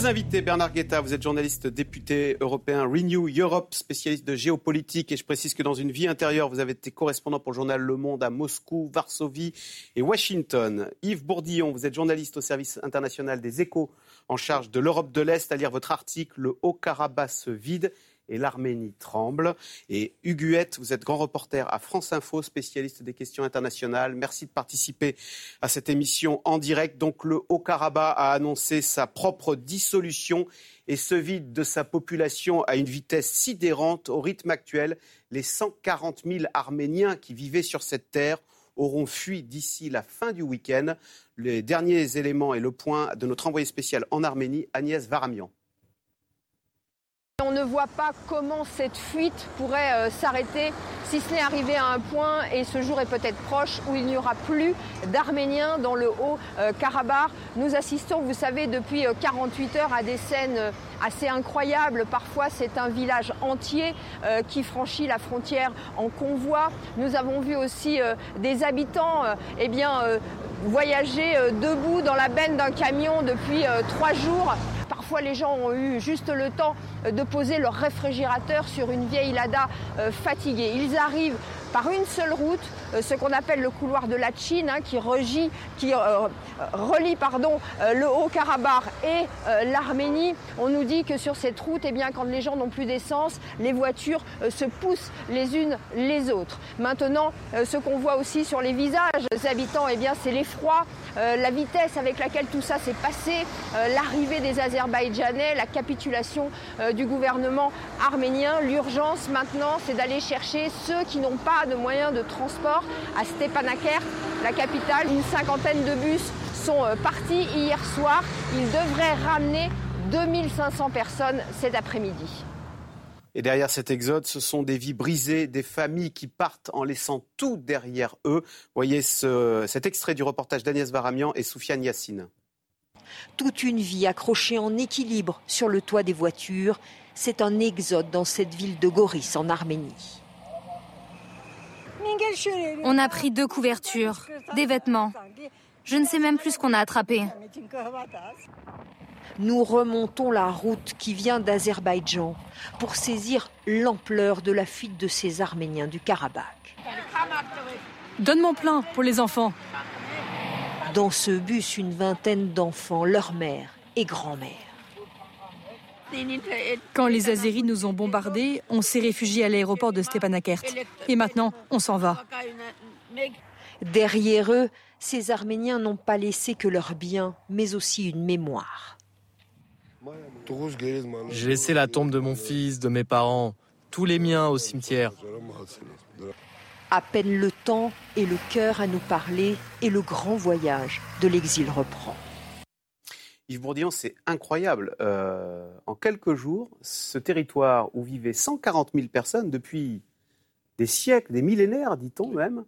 Nos invités, Bernard Guetta, vous êtes journaliste député européen Renew Europe, spécialiste de géopolitique. Et je précise que dans une vie intérieure, vous avez été correspondant pour le journal Le Monde à Moscou, Varsovie et Washington. Yves Bourdillon, vous êtes journaliste au service international des échos en charge de l'Europe de l'Est. À lire votre article Le Haut-Karabakh se vide et l'Arménie tremble. Et Huguette, vous êtes grand reporter à France Info, spécialiste des questions internationales. Merci de participer à cette émission en direct. Donc le Haut-Karabakh a annoncé sa propre dissolution et se vide de sa population à une vitesse sidérante au rythme actuel. Les 140 000 Arméniens qui vivaient sur cette terre auront fui d'ici la fin du week-end. Les derniers éléments et le point de notre envoyé spécial en Arménie, Agnès Varamian. On ne voit pas comment cette fuite pourrait euh, s'arrêter si ce n'est arrivé à un point, et ce jour est peut-être proche, où il n'y aura plus d'Arméniens dans le Haut-Karabakh. Nous assistons, vous savez, depuis 48 euh, heures à des scènes euh, assez incroyables. Parfois, c'est un village entier qui franchit la frontière en convoi. Nous avons vu aussi des habitants eh bien, voyager debout dans la benne d'un camion depuis trois jours. Parfois, les gens ont eu juste le temps de poser leur réfrigérateur sur une vieille Lada euh, fatiguée. Arrivent par une seule route, ce qu'on appelle le couloir de la Chine, hein, qui, qui euh, relie le Haut-Karabakh et l'Arménie. On nous dit que sur cette route, eh bien, quand les gens n'ont plus d'essence, les voitures se poussent les unes les autres. Maintenant, ce qu'on voit aussi sur les visages des habitants, eh bien, c'est l'effroi, la vitesse avec laquelle tout ça s'est passé, l'arrivée des Azerbaïdjanais, la capitulation du gouvernement arménien. L'urgence maintenant, c'est d'aller chercher ceux qui n'ont pas de moyens de transport à Stepanakert, la capitale. Une cinquantaine de bus sont euh, partis hier soir. Ils devraient ramener 2500 personnes cet après-midi. Et derrière cet exode, ce sont des vies brisées, des familles qui partent en laissant tout derrière eux. Voyez cet extrait du reportage d'Agnès Varamian et Soufiane Yassine. Toute une vie accrochée en équilibre sur le toit des voitures, c'est un exode dans cette ville de Goris en Arménie. On a pris deux couvertures, des vêtements. Je ne sais même plus ce qu'on a attrapé. Nous remontons la route qui vient d'Azerbaïdjan pour saisir l'ampleur de la fuite de ces Arméniens du Karabakh. Donne mon plein pour les enfants. Dans ce bus, une vingtaine d'enfants, leur mère et grand-mère. Quand les Azéris nous ont bombardés, on s'est réfugié à l'aéroport de Stepanakert. Et maintenant, on s'en va. Derrière eux, ces Arméniens n'ont pas laissé que leurs biens, mais aussi une mémoire. J'ai laissé la tombe de mon fils, de mes parents, tous les miens au cimetière. À peine le temps et le cœur à nous parler, et le grand voyage de l'exil reprend. Yves Bourdillon, c'est incroyable. Euh, en quelques jours, ce territoire où vivaient 140 000 personnes depuis des siècles, des millénaires, dit-on même,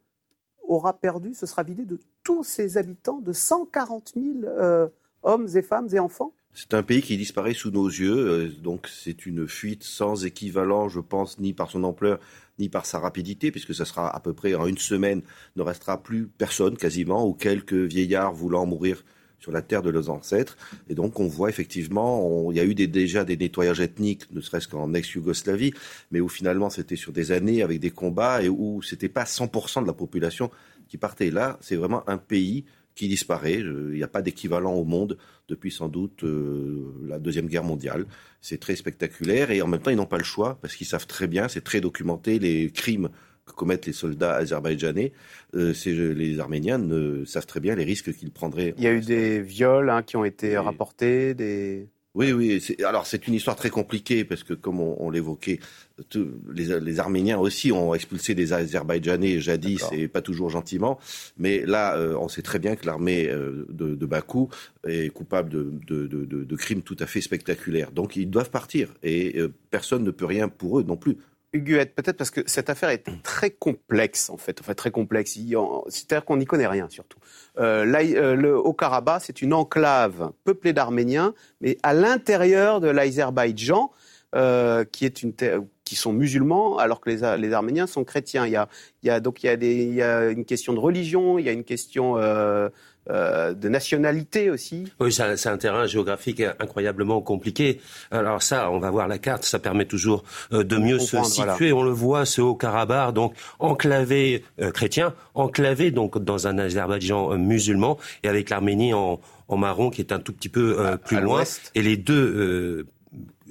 aura perdu, ce sera vidé de tous ses habitants, de 140 000 euh, hommes et femmes et enfants c'est un pays qui disparaît sous nos yeux, euh, donc c'est une fuite sans équivalent, je pense, ni par son ampleur, ni par sa rapidité, puisque ça sera à peu près en une semaine, ne restera plus personne quasiment, ou quelques vieillards voulant mourir sur la terre de leurs ancêtres. Et donc on voit effectivement, il y a eu déjà des nettoyages ethniques, ne serait-ce qu'en ex-Yougoslavie, mais où finalement c'était sur des années avec des combats et où c'était pas 100% de la population qui partait. Là, c'est vraiment un pays qui disparaît. Il n'y a pas d'équivalent au monde depuis sans doute euh, la Deuxième Guerre mondiale. C'est très spectaculaire et en même temps, ils n'ont pas le choix parce qu'ils savent très bien, c'est très documenté, les crimes que commettent les soldats azerbaïdjanais. Euh, les Arméniens ne, savent très bien les risques qu'ils prendraient. Il y a eu des viols hein, qui ont été rapportés, des... Oui, oui. Alors c'est une histoire très compliquée parce que comme on, l'évoquait, les, les, Arméniens aussi ont expulsé des Azerbaïdjanais jadis et pas toujours gentiment. Mais là, euh, on sait très bien que l'armée euh, de, de, Bakou est coupable de, de, de, crimes tout à fait spectaculaires. Donc ils doivent partir et euh, personne ne peut rien pour eux non plus. Huguette, peut-être parce que cette affaire est très complexe, en fait, en fait très complexe. C'est-à-dire qu'on n'y connaît rien, surtout. Euh, euh, le Haut-Karabakh, c'est une enclave peuplée d'Arméniens, mais à l'intérieur de l'Azerbaïdjan, euh, qui est une qui sont musulmans, alors que les, les Arméniens sont chrétiens. Il y a, il y a donc il y a, des, il y a une question de religion, il y a une question euh, euh, de nationalité aussi. Oui, c'est un terrain géographique incroyablement compliqué. Alors ça, on va voir la carte, ça permet toujours euh, de mieux se situer. On le voit, ce Haut-Karabakh, donc enclavé euh, chrétien, enclavé donc dans un Azerbaïdjan musulman, et avec l'Arménie en, en, marron qui est un tout petit peu plus loin. Et les deux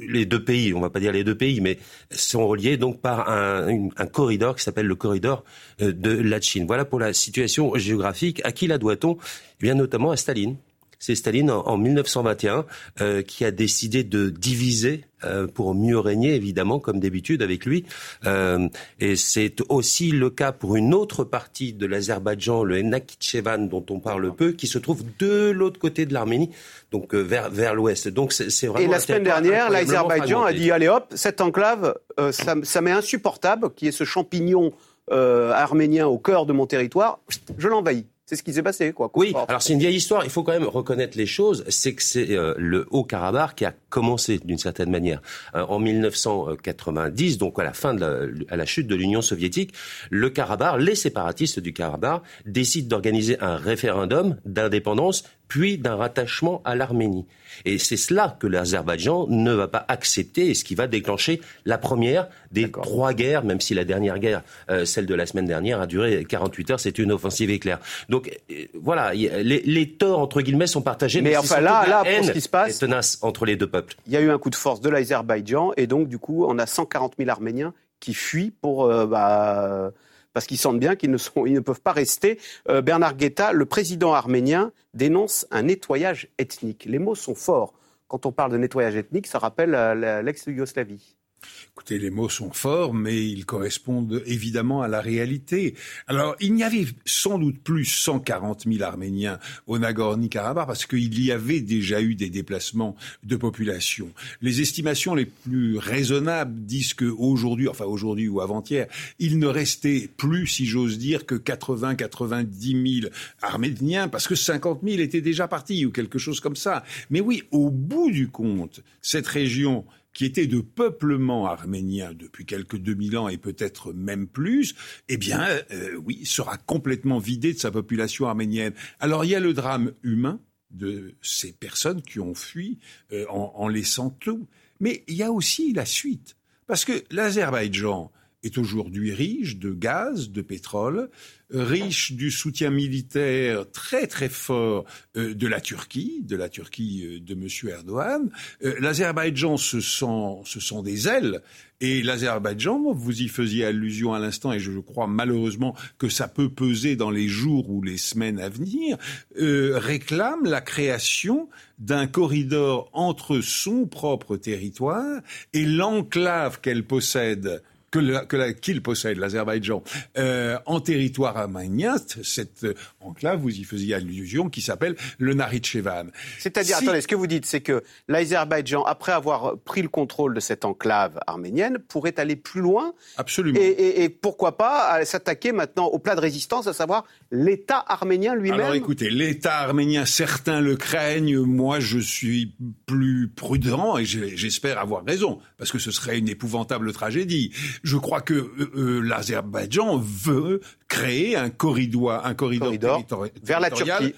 les deux pays, on va pas dire les deux pays, mais sont reliés donc par un, un corridor qui s'appelle le corridor euh, de la Chine. Voilà pour la situation géographique. À qui la doit-on? Eh bien, notamment à Staline. C'est Staline en, 1921 euh, qui a décidé de diviser euh, pour mieux régner, évidemment, comme d'habitude avec lui. Euh, et c'est aussi le cas pour une autre partie de l'Azerbaïdjan, le Nakhichevan, dont on parle peu, qui se trouve de l'autre côté de l'Arménie, donc vers, vers l'ouest. Donc c'est vraiment. Et la semaine dernière, l'Azerbaïdjan a dit allez hop, cette enclave, ça, ça m'est insupportable, qui est ce champignon arménien au cœur de mon territoire, je l'envahis. C'est ce qui s'est passé, quoi. Oui, alors c'est une vieille histoire. Il faut quand même reconnaître les choses. C'est que c'est euh, le Haut-Karabakh qui a commencé d'une certaine manière euh, en 1990, donc à la fin de la, à la chute de l'Union soviétique. Le Karabakh, les séparatistes du Karabakh décident d'organiser un référendum d'indépendance puis d'un rattachement à l'Arménie. Et c'est cela que l'Azerbaïdjan ne va pas accepter et ce qui va déclencher la première des trois guerres, même si la dernière guerre, euh, celle de la semaine dernière, a duré 48 heures, c'est une offensive éclair. Donc euh, voilà, les, torts, entre guillemets, sont partagés. Mais, enfin là, là, pour ce qui se passe, tenace entre les deux peuples. Il y a eu un coup de force de l'Azerbaïdjan et donc du coup, on a 140 000 Arméniens qui fuient pour... Euh, bah, parce qu'ils sentent bien qu'ils ne, ils ne peuvent pas rester. Euh, Bernard Guetta, le président arménien, dénonce un nettoyage ethnique. Les mots sont forts. Quand on parle de nettoyage ethnique, ça rappelle euh, l'ex-Yougoslavie. Écoutez, les mots sont forts, mais ils correspondent évidemment à la réalité. Alors, il n'y avait sans doute plus 140 000 Arméniens au Nagorno-Karabakh parce qu'il y avait déjà eu des déplacements de population. Les estimations les plus raisonnables disent qu'aujourd'hui, enfin aujourd'hui ou avant-hier, il ne restait plus, si j'ose dire, que 80-90 000 Arméniens parce que 50 000 étaient déjà partis ou quelque chose comme ça. Mais oui, au bout du compte, cette région qui était de peuplement arménien depuis quelques 2000 ans et peut-être même plus, eh bien, euh, oui, sera complètement vidé de sa population arménienne. Alors il y a le drame humain de ces personnes qui ont fui euh, en, en laissant tout, mais il y a aussi la suite, parce que l'Azerbaïdjan est aujourd'hui riche de gaz, de pétrole, riche du soutien militaire très très fort euh, de la Turquie, de la Turquie euh, de M. Erdogan. Euh, L'Azerbaïdjan se sent, ce sont des ailes. Et l'Azerbaïdjan, vous y faisiez allusion à l'instant, et je crois malheureusement que ça peut peser dans les jours ou les semaines à venir, réclame la création d'un corridor entre son propre territoire et l'enclave qu'elle possède que qu'il possède, l'Azerbaïdjan, euh, en territoire arménien, cette enclave, vous y faisiez allusion, qui s'appelle le Naritchevan. C'est-à-dire, attendez, ce que vous dites, c'est que l'Azerbaïdjan, après avoir pris le contrôle de cette enclave arménienne, pourrait aller plus loin. Absolument. Et, et, pourquoi pas s'attaquer maintenant au plat de résistance, à savoir l'État arménien lui-même Alors écoutez, l'État arménien, certains le craignent, moi je suis plus prudent et j'espère avoir raison, parce que ce serait une épouvantable tragédie je crois que euh, euh, l'Azerbaïdjan veut créer un corridor, un corridor, vers la Turquie.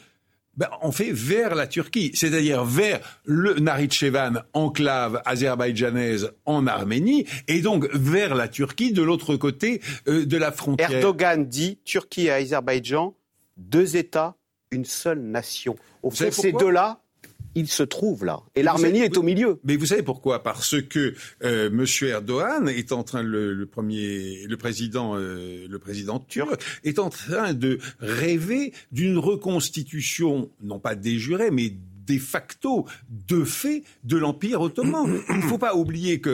Ben, on fait vers la Turquie, c'est-à-dire vers le Naritchevan, enclave azerbaïdjanaise en Arménie, et donc vers la Turquie de l'autre côté euh, de la frontière. Erdogan dit Turquie et Azerbaïdjan, deux États, une seule nation. Au fait, ces deux-là il se trouve là. Et l'Arménie est au milieu. Mais vous savez pourquoi? Parce que euh, M. Erdogan est en train, le, premier, le président, euh, le président turc est en train de rêver d'une reconstitution, non pas déjurée, mais de facto, de fait, de l'Empire ottoman. Il ne faut pas oublier que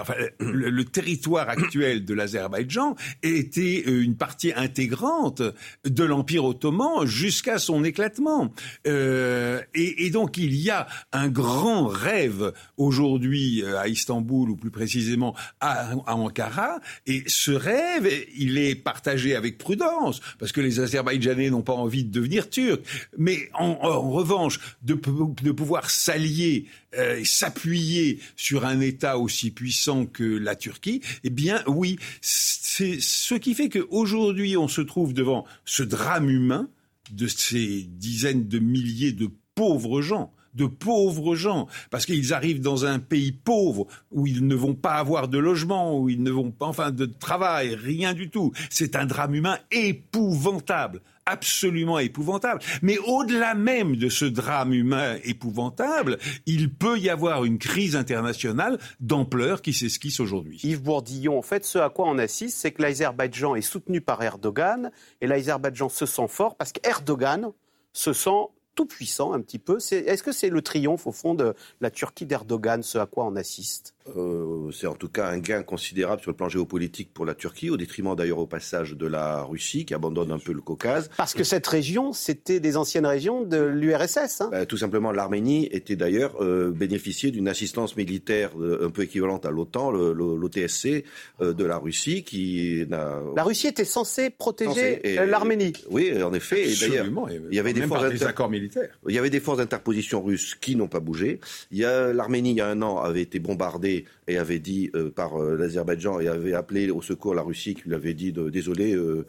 enfin, le, territoire actuel de l'Azerbaïdjan était euh, une partie intégrante de l'Empire ottoman jusqu'à son éclatement. Euh, et, donc il y a un grand rêve aujourd'hui euh, à Istanbul, ou plus précisément à, Ankara, et ce rêve, il est partagé avec prudence, parce que les Azerbaïdjanais n'ont pas envie de devenir turcs. Mais en, revanche, de, pouvoir s'allier euh, s'appuyer sur un État aussi puissant que la Turquie, eh bien oui, c'est ce qui fait qu'aujourd'hui on se trouve devant ce drame humain de ces dizaines de milliers de pauvres gens de pauvres gens, parce qu'ils arrivent dans un pays pauvre où ils ne vont pas avoir de logement, où ils ne vont pas, enfin, de travail, rien du tout. C'est un drame humain épouvantable absolument épouvantable. Mais au-delà même de ce drame humain épouvantable, il peut y avoir une crise internationale d'ampleur qui s'esquisse aujourd'hui. Yves Bourdillon, en fait, ce à quoi on assiste, c'est que l'Azerbaïdjan est soutenu par Erdogan, et l'Azerbaïdjan se sent fort parce qu'Erdogan se sent tout puissant un petit peu. Est-ce que c'est le triomphe au fond de la Turquie d'Erdogan, ce à quoi on assiste? Euh, c'est en tout cas un gain considérable sur le plan géopolitique pour la Turquie, au détriment d'ailleurs au passage de la Russie, qui abandonne un peu le Caucase. Parce que cette région, c'était des anciennes régions de l'URSS. Hein bah, tout simplement, l'Arménie était d'ailleurs euh, bénéficiée d'une assistance militaire euh, un peu équivalente à l'OTAN, l'OTSC euh, de la Russie, qui n'a... La Russie était censée protéger l'Arménie. Oui, en effet. Et d'ailleurs, il y avait des forces des accords militaires. Il y avait des forces d'interposition russes qui n'ont pas bougé. Il y a l'Arménie, il y a un an, avait été bombardée et avait dit euh, par euh, l'Azerbaïdjan et avait appelé au secours la Russie qui lui avait dit de, désolé, euh,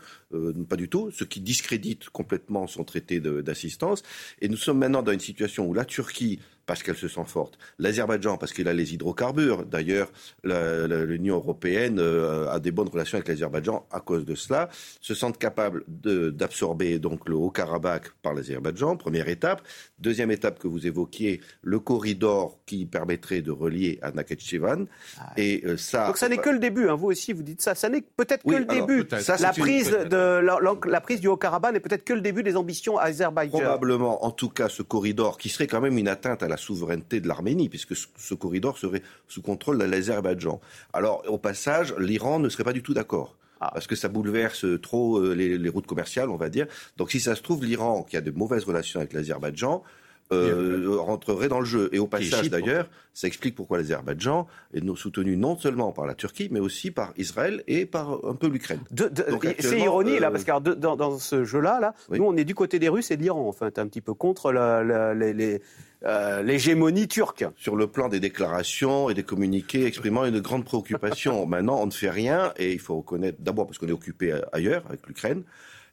pas du tout, ce qui discrédite complètement son traité d'assistance. Et nous sommes maintenant dans une situation où la Turquie parce qu'elle se sent forte. L'Azerbaïdjan, parce qu'il a les hydrocarbures. D'ailleurs, l'Union européenne euh, a des bonnes relations avec l'Azerbaïdjan à cause de cela. Se sentent capables d'absorber donc le Haut-Karabakh par l'Azerbaïdjan, première étape. Deuxième étape que vous évoquiez, le corridor qui permettrait de relier à Nakhichevan. Ah et euh, ça. Donc ça n'est que le début. Hein. Vous aussi, vous dites ça. Ça n'est peut-être que le début. la prise de la, prise du Haut-Karabakh n'est peut-être que le début des ambitions azerbaïdjanaises. Probablement. En tout cas, ce corridor qui serait quand même une atteinte à la la souveraineté de l'Arménie, puisque ce, corridor serait sous contrôle de l'Azerbaïdjan. Alors, au passage, l'Iran ne serait pas du tout d'accord. Ah. Parce que ça bouleverse trop euh, les, routes commerciales, on va dire. Donc, si ça se trouve, l'Iran, qui a de mauvaises relations avec l'Azerbaïdjan, euh, rentrerait dans le jeu. Et au passage, d'ailleurs, ça explique pourquoi l'Azerbaïdjan est soutenu non seulement par la Turquie, mais aussi par Israël et par un peu l'Ukraine. C'est ironie, là, euh, parce que dans, dans, ce jeu-là, là, nous, on est du côté des Russes et de l'Iran. Enfin, un petit peu contre les euh, l'hégémonie turque. Sur le plan des déclarations et des communiqués exprimant une grande préoccupation. Maintenant, on ne fait rien et il faut reconnaître d'abord parce qu'on est occupé ailleurs avec l'Ukraine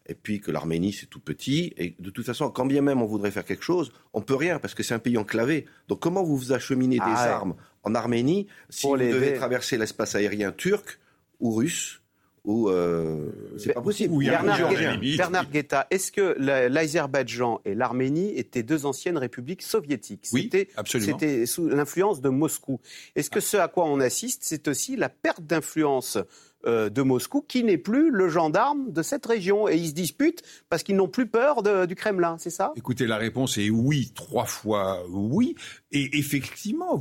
et puis que l'Arménie c'est tout petit, et de toute façon, quand bien même on voudrait faire quelque chose, on peut rien parce que c'est un pays enclavé. Donc comment vous vous acheminez des ah armes en Arménie si vous devez traverser l'espace aérien turc ou russe ou euh, c'est pas possible. Bernard, Guetta, est-ce que l'Azerbaïdjan et l'Arménie étaient deux anciennes républiques soviétiques? Oui, absolument. C'était sous l'influence de Moscou. Est-ce que ce à quoi on assiste, c'est aussi la perte d'influence euh, de Moscou, qui n'est plus le gendarme de cette région? Et ils se disputent parce qu'ils n'ont plus peur du Kremlin, c'est ça? Écoutez, la réponse est oui, trois fois oui. Et effectivement,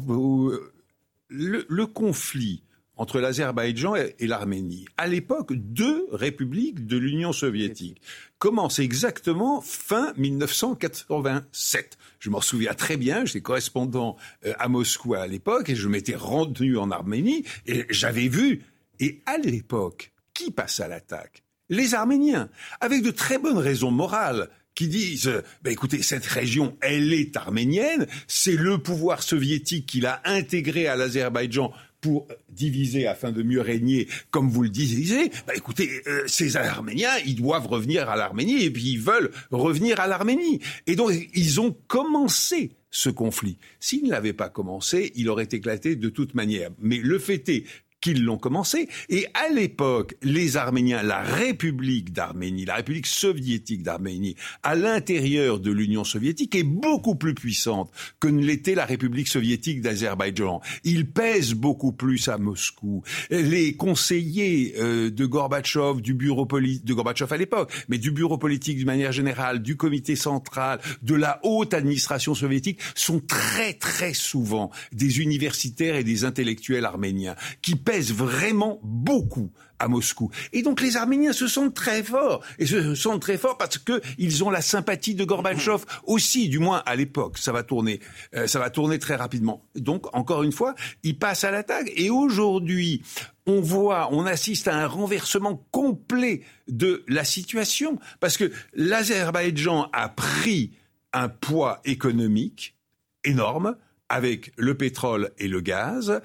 le, le conflit entre l'Azerbaïdjan et l'Arménie. À l'époque, deux républiques de l'Union soviétique commencent exactement fin 1987. Je m'en souviens très bien, j'étais correspondant euh, à Moscou à l'époque et je m'étais rendu en Arménie et j'avais vu. Et à l'époque, qui passe à l'attaque? Les Arméniens, avec de très bonnes raisons morales qui disent bah écoutez cette région elle est arménienne c'est le pouvoir soviétique qui l'a intégrée à l'Azerbaïdjan pour diviser afin de mieux régner, comme vous le disiez, bah écoutez, euh, ces Arméniens, ils doivent revenir à l'Arménie et puis ils veulent revenir à l'Arménie. Et donc, ils ont commencé ce conflit. S'ils ne l'avaient pas commencé, il aurait éclaté de toute manière. Mais le fait est qu'ils l'ont commencé. Et à l'époque, les Arméniens, la République d'Arménie, la République soviétique d'Arménie, à l'intérieur de l'Union soviétique, est beaucoup plus puissante que ne l'était la République soviétique d'Azerbaïdjan. Ils pèsent beaucoup plus à Moscou. Les conseillers euh, de Gorbatchev, du bureau politique, de Gorbatchev à l'époque, mais du bureau politique d'une manière générale, du comité central, de la haute administration soviétique, sont très très souvent des universitaires et des intellectuels arméniens qui pèse vraiment beaucoup à Moscou. Et donc les Arméniens se sentent très forts. Et se sentent très forts parce que ils ont la sympathie de Gorbatchev aussi, du moins à l'époque. Ça va tourner, euh, ça va tourner très rapidement. Donc encore une fois, ils passent à l'attaque. Et aujourd'hui, on voit, on assiste à un renversement complet de la situation parce que l'Azerbaïdjan a pris un poids économique énorme avec le pétrole et le gaz.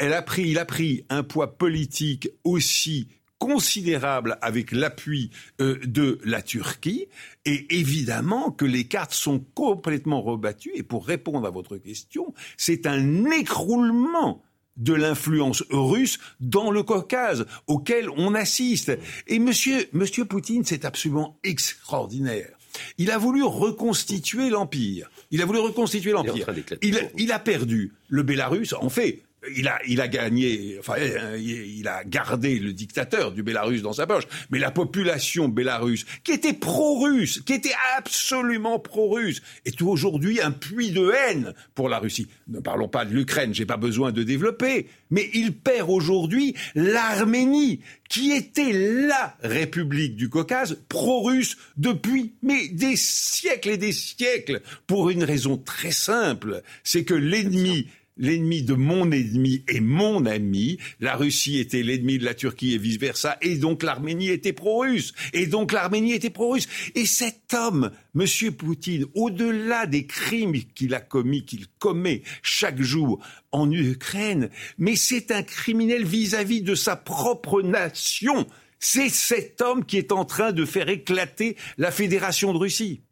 Elle a pris, il a pris un poids politique aussi considérable avec l'appui euh, de la Turquie. Et évidemment que les cartes sont complètement rebattues. Et pour répondre à votre question, c'est un écroulement de l'influence russe dans le Caucase auquel on assiste. Et monsieur, monsieur Poutine, c'est absolument extraordinaire. Il a voulu reconstituer l'empire. Il a voulu reconstituer l'empire. Il, il, a perdu le Bélarus. En fait, il a, il a gagné, enfin, il a gardé le dictateur du Bélarus dans sa poche, mais la population bélarusse, qui était pro-russe, qui était absolument pro-russe, est aujourd'hui un puits de haine pour la Russie. Ne parlons pas de l'Ukraine, j'ai pas besoin de développer, mais il perd aujourd'hui l'Arménie, qui était la république du Caucase pro-russe depuis mais des siècles et des siècles, pour une raison très simple, c'est que l'ennemi l'ennemi de mon ennemi est mon ami. La Russie était l'ennemi de la Turquie et vice-versa. Et donc l'Arménie était pro-russe. Et donc l'Arménie était pro-russe. Et cet homme, Monsieur Poutine, au-delà des crimes qu'il a commis, qu'il commet chaque jour en Ukraine, mais c'est un criminel vis-à-vis de sa propre nation. C'est cet homme qui est en train de faire éclater la Fédération de Russie.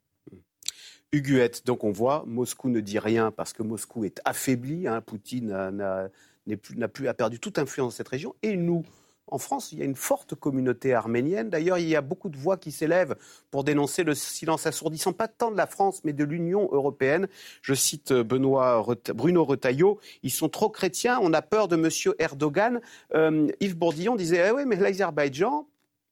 Huguette, donc on voit, Moscou ne dit rien parce que Moscou est affaibli, hein, Poutine n'a plus, a perdu toute influence dans cette région, et nous, en France, il y a une forte communauté arménienne. D'ailleurs, il y a beaucoup de voix qui s'élèvent pour dénoncer le silence assourdissant, pas tant de la France, mais de l'Union européenne. Je cite Benoît Bruno Retailleau. Ils sont trop chrétiens, on a peur de M. Erdogan. Euh, Yves Bourdillon disait eh oui, mais l'Azerbaïdjan,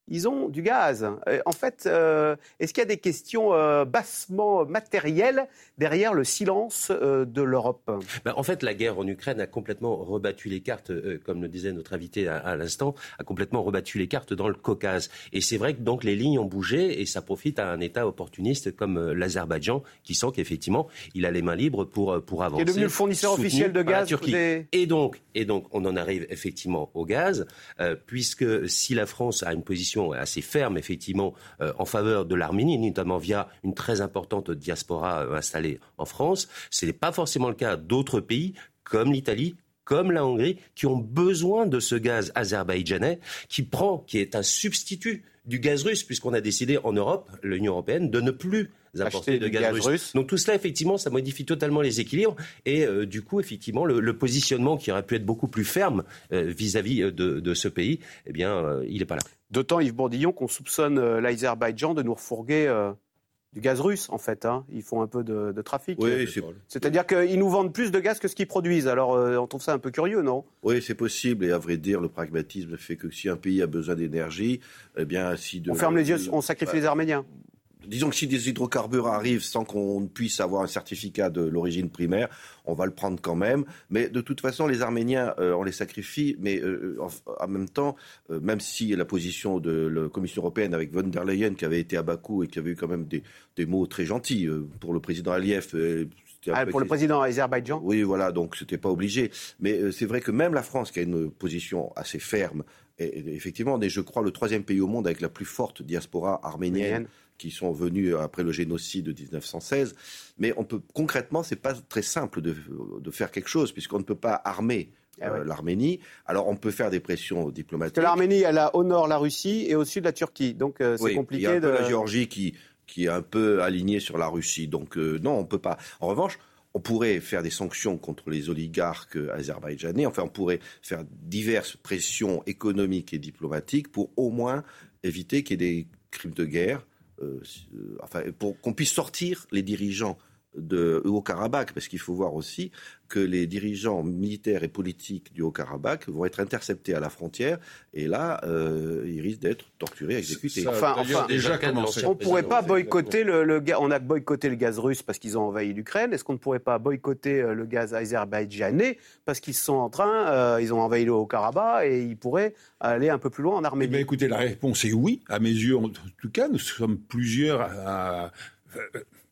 ils ont du gaz. Euh, en fait, euh, est-ce qu'il y a des questions euh, bassement matérielles derrière le silence de l'Europe? Ben, En fait, la guerre en Ukraine a complètement rebattu les cartes, comme le disait notre invité à, l'instant, a complètement rebattu les cartes dans le Caucase. Et c'est vrai que donc les lignes ont bougé et ça profite à un État opportuniste comme l'Azerbaïdjan qui sent qu'effectivement il a les mains libres pour, pour avancer. Qui est devenu le fournisseur officiel de gaz. Et, donc, et donc, on en arrive effectivement au gaz, puisque si la France a une position assez ferme, effectivement, euh, en faveur de l'Arménie, notamment via une très importante diaspora euh, installée en France. Ce n'est pas forcément le cas d'autres pays comme l'Italie, comme la Hongrie, qui ont besoin de ce gaz azerbaïdjanais, qui prend, qui est un substitut du gaz russe, puisqu'on a décidé en Europe, l'Union européenne, de ne plus apporter de gaz, russe. Donc tout cela, effectivement, ça modifie totalement les équilibres et euh, du coup, effectivement, le, positionnement qui aurait pu être beaucoup plus ferme vis-à-vis de, de, ce pays, eh bien, il n'est pas là. D'autant, Yves Bourdillon, qu'on soupçonne euh, l'Azerbaïdjan de nous refourguer euh, du gaz russe, en fait. Hein. Ils font un peu de, trafic. Oui, C'est-à-dire qu'ils nous vendent plus de gaz que ce qu'ils produisent. Alors, euh, on trouve ça un peu curieux, non? Oui, c'est possible. Et à vrai dire, le pragmatisme fait que si un pays a besoin d'énergie, eh bien, si... on ferme les yeux, on sacrifie les Arméniens disons que si des hydrocarbures arrivent sans qu'on puisse avoir un certificat de l'origine primaire, on va le prendre quand même. Mais de toute façon, les Arméniens, euh, on les sacrifie, mais euh, en, même temps, euh, même si la position de la Commission européenne avec von der Leyen, qui avait été à Bakou et qui avait eu quand même des, mots très gentils pour le président Aliyev, ah, pour le président Azerbaïdjan? Oui, voilà, donc c'était pas obligé. Mais c'est vrai que même la France, qui a une position assez ferme, et, effectivement, on est, je crois, le troisième pays au monde avec la plus forte diaspora arménienne qui sont venus après le génocide de 1916. Mais on peut concrètement, c'est pas très simple de, faire quelque chose puisqu'on ne peut pas armer ah euh, l'Arménie. Alors on peut faire des pressions diplomatiques. L'Arménie, elle a au nord la Russie et au sud la Turquie, donc euh, c'est compliqué. Il y a de... la Géorgie qui qui est un peu alignée sur la Russie. Donc euh, non, on peut pas. En revanche. On pourrait faire des sanctions contre les oligarques azerbaïdjanais. Enfin, on pourrait faire diverses pressions économiques et diplomatiques pour au moins éviter qu'il y ait des crimes de guerre euh, euh, enfin, pour qu'on puisse sortir les dirigeants de Haut-Karabakh, parce qu'il faut voir aussi que les dirigeants militaires et politiques du Haut-Karabakh vont être interceptés à la frontière, et là, euh, ils risquent d'être torturés, exécutés. enfin, déjà On ne pourrait pas boycotter le, le, on a boycotté le gaz russe parce qu'ils ont envahi l'Ukraine. Est-ce qu'on ne pourrait pas boycotter euh, le gaz azerbaïdjanais parce qu'ils sont en train, euh, ils ont envahi le Haut-Karabakh et ils pourraient aller un peu plus loin en Arménie? Eh Écoutez, la réponse est oui, à mes yeux en tout cas. Nous sommes plusieurs à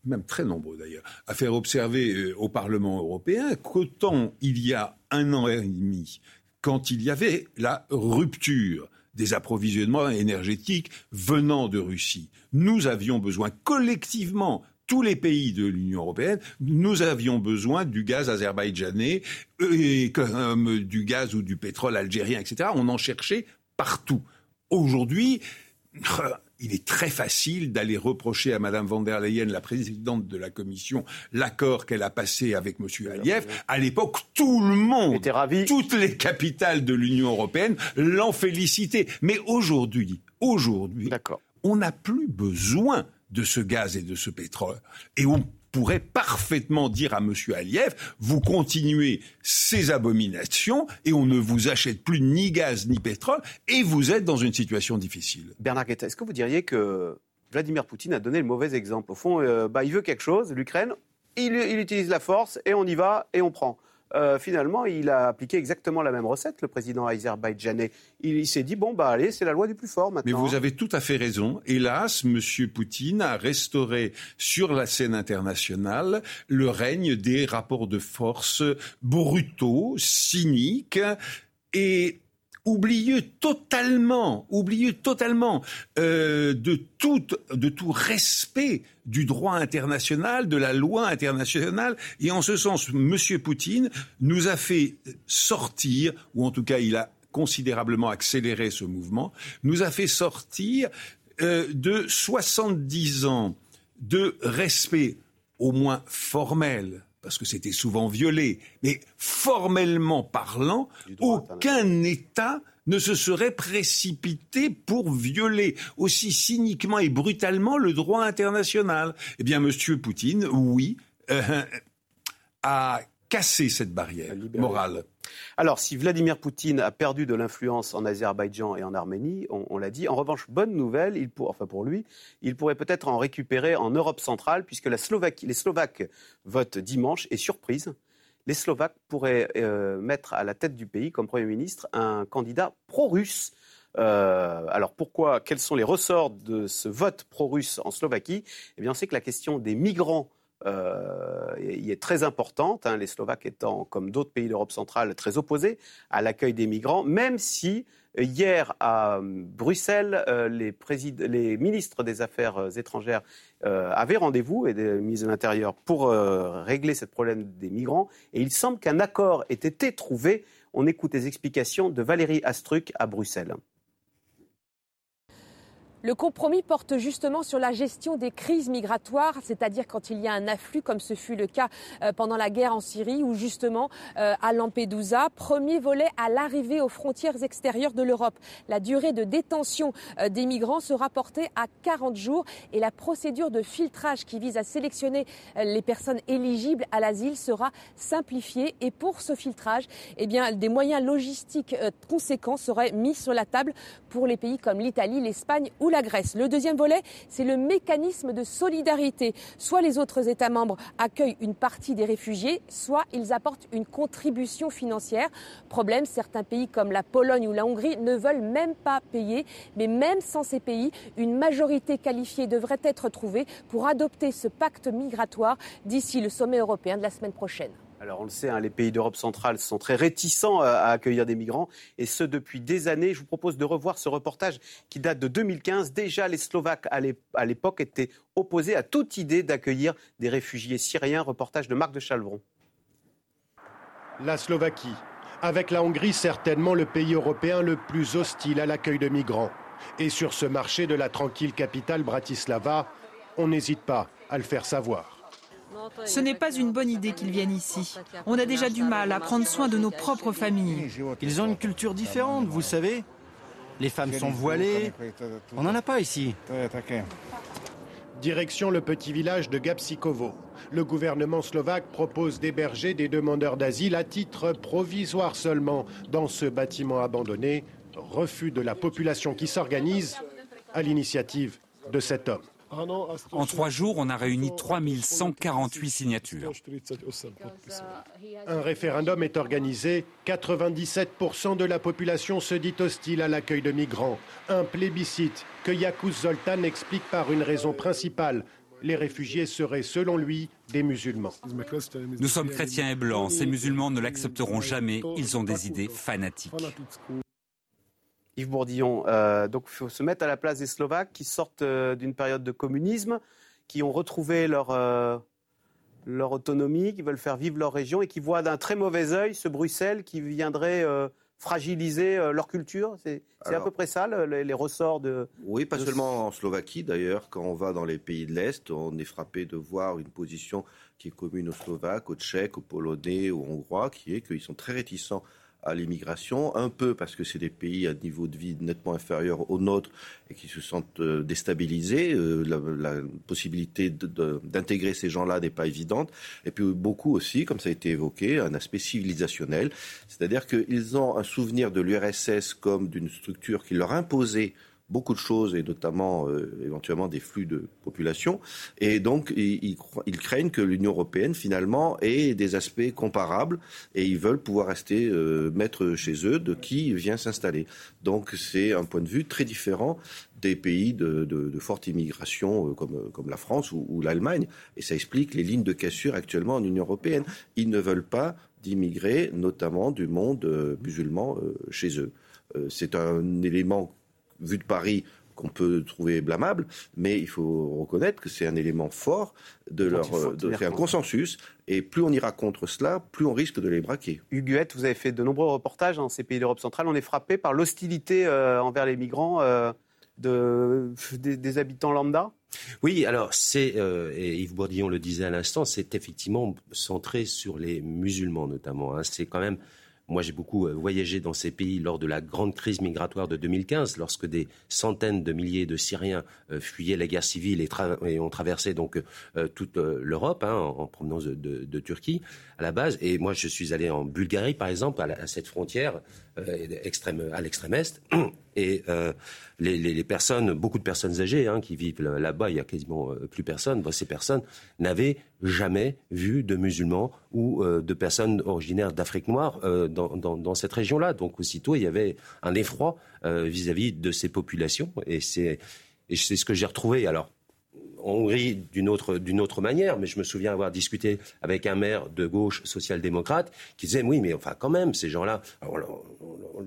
même très nombreux d'ailleurs, à faire observer euh, au Parlement européen qu'autant il y a un an et demi, quand il y avait la rupture des approvisionnements énergétiques venant de Russie, nous avions besoin collectivement tous les pays de l'Union européenne, nous avions besoin du gaz azerbaïdjanais, et, du gaz ou du pétrole algérien, etc. On en cherchait partout. Aujourd'hui, il est très facile d'aller reprocher à Mme von der Leyen, la présidente de la Commission, l'accord qu'elle a passé avec M. Aliyev. À l'époque, tout le monde, toutes les capitales de l'Union européenne l'en félicitaient. Mais aujourd'hui, aujourd'hui, on n'a plus besoin de ce gaz et de ce pétrole. Et on pourrait parfaitement dire à M. Aliyev, vous continuez ces abominations et on ne vous achète plus ni gaz ni pétrole et vous êtes dans une situation difficile. Bernard Guetta, est-ce que vous diriez que Vladimir Poutine a donné le mauvais exemple? Au fond, euh, bah, il veut quelque chose, l'Ukraine, il utilise la force et on y va et on prend. Euh, finalement, il a appliqué exactement la même recette, le président azerbaïdjanais. Il, il s'est dit, bon, bah allez, c'est la loi du plus fort maintenant. Mais vous avez tout à fait raison. Hélas, M. Poutine a restauré sur la scène internationale le règne des rapports de force brutaux, cyniques et oublieux totalement, oublieux totalement euh, de tout respect du droit international, de la loi internationale. Et en ce sens, M. Poutine nous a fait sortir, ou en tout cas, il a considérablement accéléré ce mouvement, nous a fait sortir euh, de 70 ans de respect au moins formel parce que c'était souvent violé, mais formellement parlant, aucun État ne se serait précipité pour violer aussi cyniquement et brutalement le droit international. Eh bien, M. Poutine, oui, euh, a cassé cette barrière morale. Alors, si Vladimir Poutine a perdu de l'influence en Azerbaïdjan et en Arménie, on, l'a dit, en revanche, bonne nouvelle, enfin pour lui, il pourrait peut-être en récupérer en Europe centrale, puisque la les Slovaques votent dimanche, et surprise, les Slovaques pourraient euh, mettre à la tête du pays, comme Premier ministre, un candidat pro-russe. Euh, alors pourquoi Quels sont les ressorts de ce vote pro-russe en Slovaquie? Eh bien, on sait que la question des migrants il est très importante, hein, les Slovaques étant, comme d'autres pays d'Europe centrale, très opposés à l'accueil des migrants, même si euh, hier à Bruxelles, euh, les, les, ministres des Affaires étrangères avaient rendez-vous et des ministres de l'Intérieur pour régler ce problème des migrants. Et il semble qu'un accord ait été trouvé. On écoute les explications de Valérie Astruc à Bruxelles. Le compromis porte justement sur la gestion des crises migratoires, c'est-à-dire quand il y a un afflux, comme ce fut le cas euh, pendant la guerre en Syrie ou justement euh, à Lampedusa. Premier volet à l'arrivée aux frontières extérieures de l'Europe. La durée de détention euh, des migrants sera portée à 40 jours et la procédure de filtrage qui vise à sélectionner les personnes éligibles à l'asile sera simplifiée. Et pour ce filtrage, eh bien, des moyens logistiques conséquents seraient mis sur la table pour les pays comme l'Italie, l'Espagne ou Grèce. Le deuxième volet, c'est le mécanisme de solidarité. Soit les autres États membres accueillent une partie des réfugiés, soit ils apportent une contribution financière. Problème, certains pays comme la Pologne ou la Hongrie ne veulent même pas payer. Mais même sans ces pays, une majorité qualifiée devrait être trouvée pour adopter ce pacte migratoire d'ici le sommet européen de la semaine prochaine. Alors on le sait, hein, les pays d'Europe centrale sont très réticents à, accueillir des migrants, et ce depuis des années. Je vous propose de revoir ce reportage qui date de 2015. Déjà, les Slovaques à l'époque étaient opposés à toute idée d'accueillir des réfugiés syriens. Reportage de Marc de Chalvron. La Slovaquie, avec la Hongrie certainement le pays européen le plus hostile à l'accueil de migrants. Et sur ce marché de la tranquille capitale Bratislava, on n'hésite pas à le faire savoir. Ce n'est pas une bonne idée qu'ils viennent ici. On a déjà du mal à prendre soin de nos propres familles. Ils ont une culture différente, vous savez. Les femmes sont voilées. On n'en a pas ici. Direction le petit village de Gapsikovo. Le gouvernement slovaque propose d'héberger des demandeurs d'asile à titre provisoire seulement dans ce bâtiment abandonné. Refus de la population qui s'organise à l'initiative de cet homme. En trois jours, on a réuni 3148 signatures. Un référendum est organisé. 97% de la population se dit hostile à l'accueil de migrants. Un plébiscite que Yakuz Zoltan explique par une raison principale. Les réfugiés seraient, selon lui, des musulmans. Nous sommes chrétiens et blancs. Ces musulmans ne l'accepteront jamais. Ils ont des idées fanatiques. Yves Bourdillon, euh, donc il faut se mettre à la place des Slovaques qui sortent euh, d'une période de communisme, qui ont retrouvé leur, leur autonomie, qui veulent faire vivre leur région et qui voient d'un très mauvais œil ce Bruxelles qui viendrait fragiliser leur culture. C'est à peu près ça, les, ressorts de... Oui, pas seulement en Slovaquie d'ailleurs. Quand on va dans les pays de l'Est, on est frappé de voir une position qui est commune aux Slovaques, aux Tchèques, aux Polonais, aux Hongrois, qui est qu'ils sont très réticents à l'immigration, un peu parce que c'est des pays à niveau de vie nettement inférieur au nôtre et qui se sentent euh, déstabilisés. Euh, la, possibilité d'intégrer ces gens-là n'est pas évidente. Et puis beaucoup aussi, comme ça a été évoqué, un aspect civilisationnel, c'est-à-dire qu'ils ont un souvenir de l'URSS comme d'une structure qui leur imposait beaucoup de choses, et notamment euh, éventuellement des flux de population. Et donc, ils, craignent que l'Union européenne, finalement, ait des aspects comparables, et ils veulent pouvoir rester euh, maîtres chez eux de qui vient s'installer. Donc, c'est un point de vue très différent des pays de, forte immigration euh, comme, comme la France ou, ou l'Allemagne. Et ça explique les lignes de cassure actuellement en Union européenne. Ils ne veulent pas d'immigrer, notamment du monde musulman, chez eux. C'est un élément vu de Paris, qu'on peut trouver blâmable, mais il faut reconnaître que c'est un élément fort de leur, de, un consensus, et plus on ira contre cela, plus on risque de les braquer. Huguette, vous avez fait de nombreux reportages dans ces pays d'Europe centrale. On est frappé par l'hostilité euh, envers les migrants euh, de, des, habitants lambda. Oui, alors c'est, euh, et Yves Bourdillon le disait à l'instant, c'est effectivement centré sur les musulmans notamment. Hein. C'est quand même moi, j'ai beaucoup euh, voyagé dans ces pays lors de la grande crise migratoire de 2015, lorsque des centaines de milliers de Syriens euh, fuyaient la guerre civile et, ont traversé donc euh, toute l'Europe hein, en, provenance de, Turquie à la base. Et moi, je suis allé en Bulgarie, par exemple, à cette frontière extrême, à l'extrême est. Et euh, les, personnes, beaucoup de personnes âgées hein, qui vivent là-bas, il y a quasiment euh, plus personne. ces personnes n'avaient jamais vu de musulmans ou de personnes originaires d'Afrique noire dans, cette région-là. Donc aussitôt, il y avait un effroi vis-à-vis de ces populations. Et c'est ce que j'ai retrouvé. Alors, en Hongrie d'une autre, d'une autre manière, mais je me souviens avoir discuté avec un maire de gauche social-démocrate qui disait oui, mais enfin quand même, ces gens-là,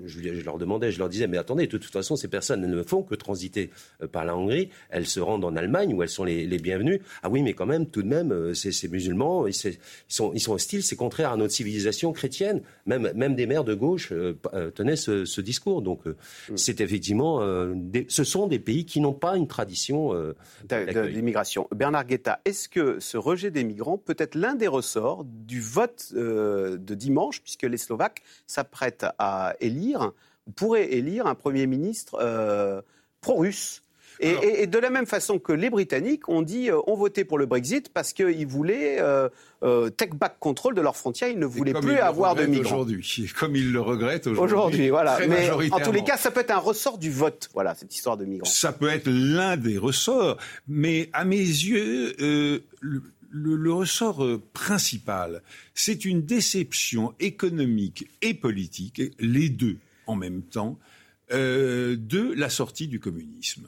je, leur demandais, je leur disais, mais attendez, de toute façon, ces personnes ne font que transiter euh, par la Hongrie, elles se rendent en Allemagne où elles sont les, bienvenues. Ah oui, mais quand même, tout de même, euh, ces, musulmans, ils, sont, ils sont hostiles, c'est contraire à notre civilisation chrétienne. Même, même des maires de gauche euh, tenaient ce, discours. Donc mm. c'est effectivement, ce sont des pays qui n'ont pas une tradition Bernard Guetta, est-ce que ce rejet des migrants peut être l'un des ressorts du vote euh, de dimanche, puisque les Slovaques s'apprêtent à élire, pourraient élire un Premier ministre euh, pro-russe? Et, de la même façon que les Britanniques ont dit, euh, ont voté pour le Brexit parce qu'ils voulaient take back control de leurs frontières, ils ne voulaient plus avoir de migrants. Aujourd'hui, comme ils le regrettent aujourd'hui. Aujourd'hui, voilà. Mais en tous les cas, ça peut être un ressort du vote, voilà, cette histoire de migrants. Ça peut être l'un des ressorts, mais à mes yeux, euh, le, ressort euh, principal, c'est une déception économique et politique, les deux en même temps, euh, de la sortie du communisme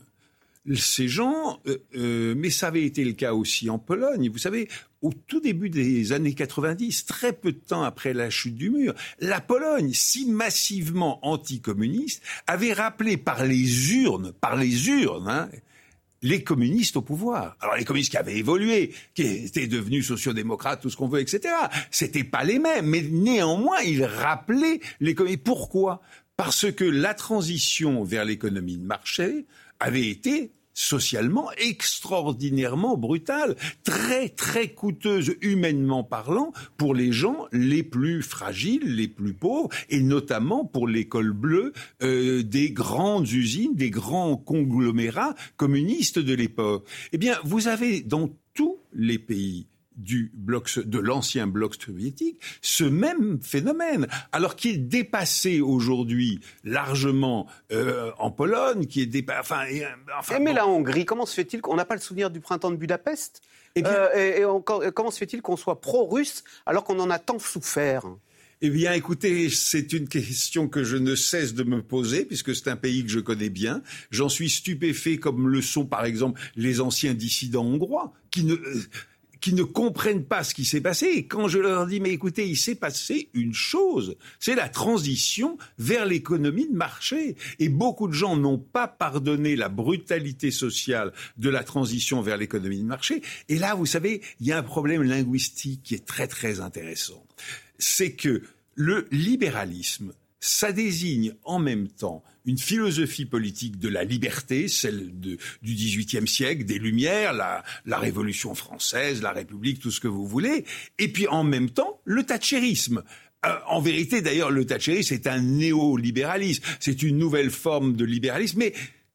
ces gens, euh, euh, mais ça avait été le cas aussi en Pologne. Vous savez, au tout début des années 90, très peu de temps après la chute du mur, la Pologne, si massivement anticommuniste, avait rappelé par les urnes, par les urnes, hein, les communistes au pouvoir. Alors les communistes qui avaient évolué, qui étaient devenus sociodémocrates, tout ce qu'on veut, etc. C'était pas les mêmes, mais néanmoins ils rappelaient les communistes. Pourquoi? Parce que la transition vers l'économie de marché avait été socialement extraordinairement brutale, très très coûteuse humainement parlant pour les gens les plus fragiles, les plus pauvres, et notamment pour l'école bleue euh, des grandes usines, des grands conglomérats communistes de l'époque. Eh bien, vous avez dans tous les pays du bloc, de l'ancien bloc soviétique, ce même phénomène, alors qu'il est dépassé aujourd'hui largement euh, en Pologne, qui est dépassé. Enfin, euh, enfin, mais la Hongrie, comment se fait-il qu'on n'a pas le souvenir du printemps de Budapest? Eh Et, et, comment se fait-il qu'on soit pro-russe alors qu'on en a tant souffert? Eh bien, écoutez, c'est une question que je ne cesse de me poser, puisque c'est un pays que je connais bien. J'en suis stupéfait, comme le sont, par exemple, les anciens dissidents hongrois, qui ne, qui ne comprennent pas ce qui s'est passé. Et quand je leur dis, mais écoutez, il s'est passé une chose, c'est la transition vers l'économie de marché. Et beaucoup de gens n'ont pas pardonné la brutalité sociale de la transition vers l'économie de marché. Et là, vous savez, il y a un problème linguistique qui est très très intéressant. C'est que le libéralisme, ça désigne en même temps une philosophie politique de la liberté, celle du XVIIIe siècle, des Lumières, la, Révolution française, la République, tout ce que vous voulez, et puis en même temps le thatcherisme. Euh, en vérité, d'ailleurs, le thatcherisme est un néolibéralisme, c'est une nouvelle forme de libéralisme, mais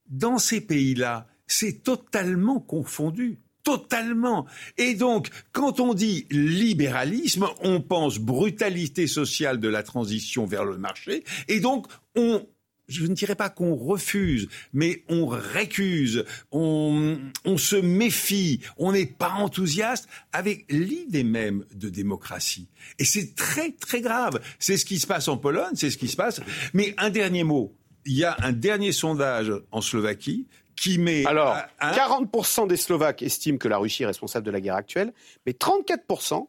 dans ces pays-là, c'est totalement confondu totalement. Et donc, quand on dit libéralisme, on pense brutalité sociale de la transition vers le marché, et donc on je ne dirais pas qu'on refuse, mais on récuse, on, on se méfie, on n'est pas enthousiaste avec l'idée même de démocratie. Et c'est très très grave. C'est ce qui se passe en Pologne, c'est ce qui se passe. Mais un dernier mot. Il y a un dernier sondage en Slovaquie qui met... Alors, 40% des Slovaques estiment que la Russie est responsable de la guerre actuelle, mais 34%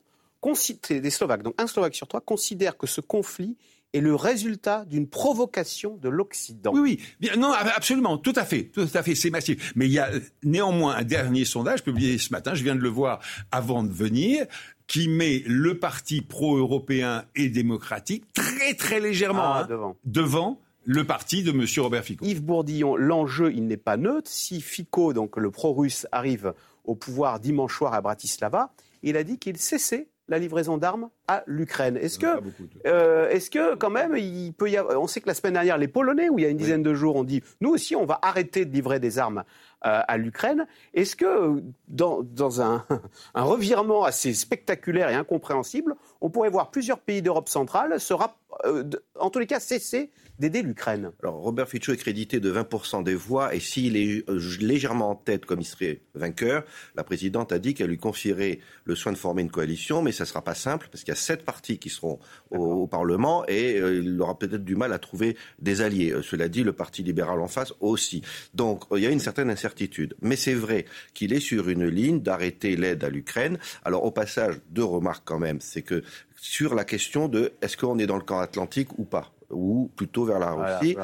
des Slovaques, donc un Slovaque sur trois, considèrent que ce conflit est le résultat d'une provocation de l'Occident. Oui, oui, bien, non, absolument, tout à fait, tout à fait, c'est massif. Mais il y a néanmoins un dernier sondage publié ce matin, je viens de le voir avant de venir, qui met le parti pro-européen et démocratique très très légèrement ah, hein, devant. devant le parti de M. Robert Fico. Yves Bourdillon, l'enjeu, il n'est pas neutre. Si Fico, donc le pro-russe, arrive au pouvoir dimanche soir à Bratislava, il a dit qu'il cessait la livraison d'armes à l'Ukraine. Est-ce que, euh, est-ce que quand même, il peut y avoir, on sait que la semaine dernière, les Polonais, où il y a une dizaine de jours, ont dit, nous aussi, on va arrêter de livrer des armes euh, à l'Ukraine. Est-ce que dans, dans un, un, revirement assez spectaculaire et incompréhensible, on pourrait voir plusieurs pays d'Europe centrale se, euh, en tous les cas, cesser d'aider l'Ukraine Alors, Robert Fico est crédité de 20% des voix, et s'il est euh, légèrement en tête comme il serait vainqueur, la présidente a dit qu'elle lui confierait le soin de former une coalition, mais ça ne sera pas simple, parce qu'il y a sept partis qui seront au, au, Parlement, et euh, il aura peut-être du mal à trouver des alliés. Euh, cela dit, le Parti libéral en face aussi. Donc, il y a une certaine incertitude. Mais c'est vrai qu'il est sur une ligne d'arrêter l'aide à l'Ukraine. Alors, au passage, deux remarques quand même. C'est que sur la question de est-ce qu'on est dans le camp atlantique ou pas? Ou plutôt vers la Russie.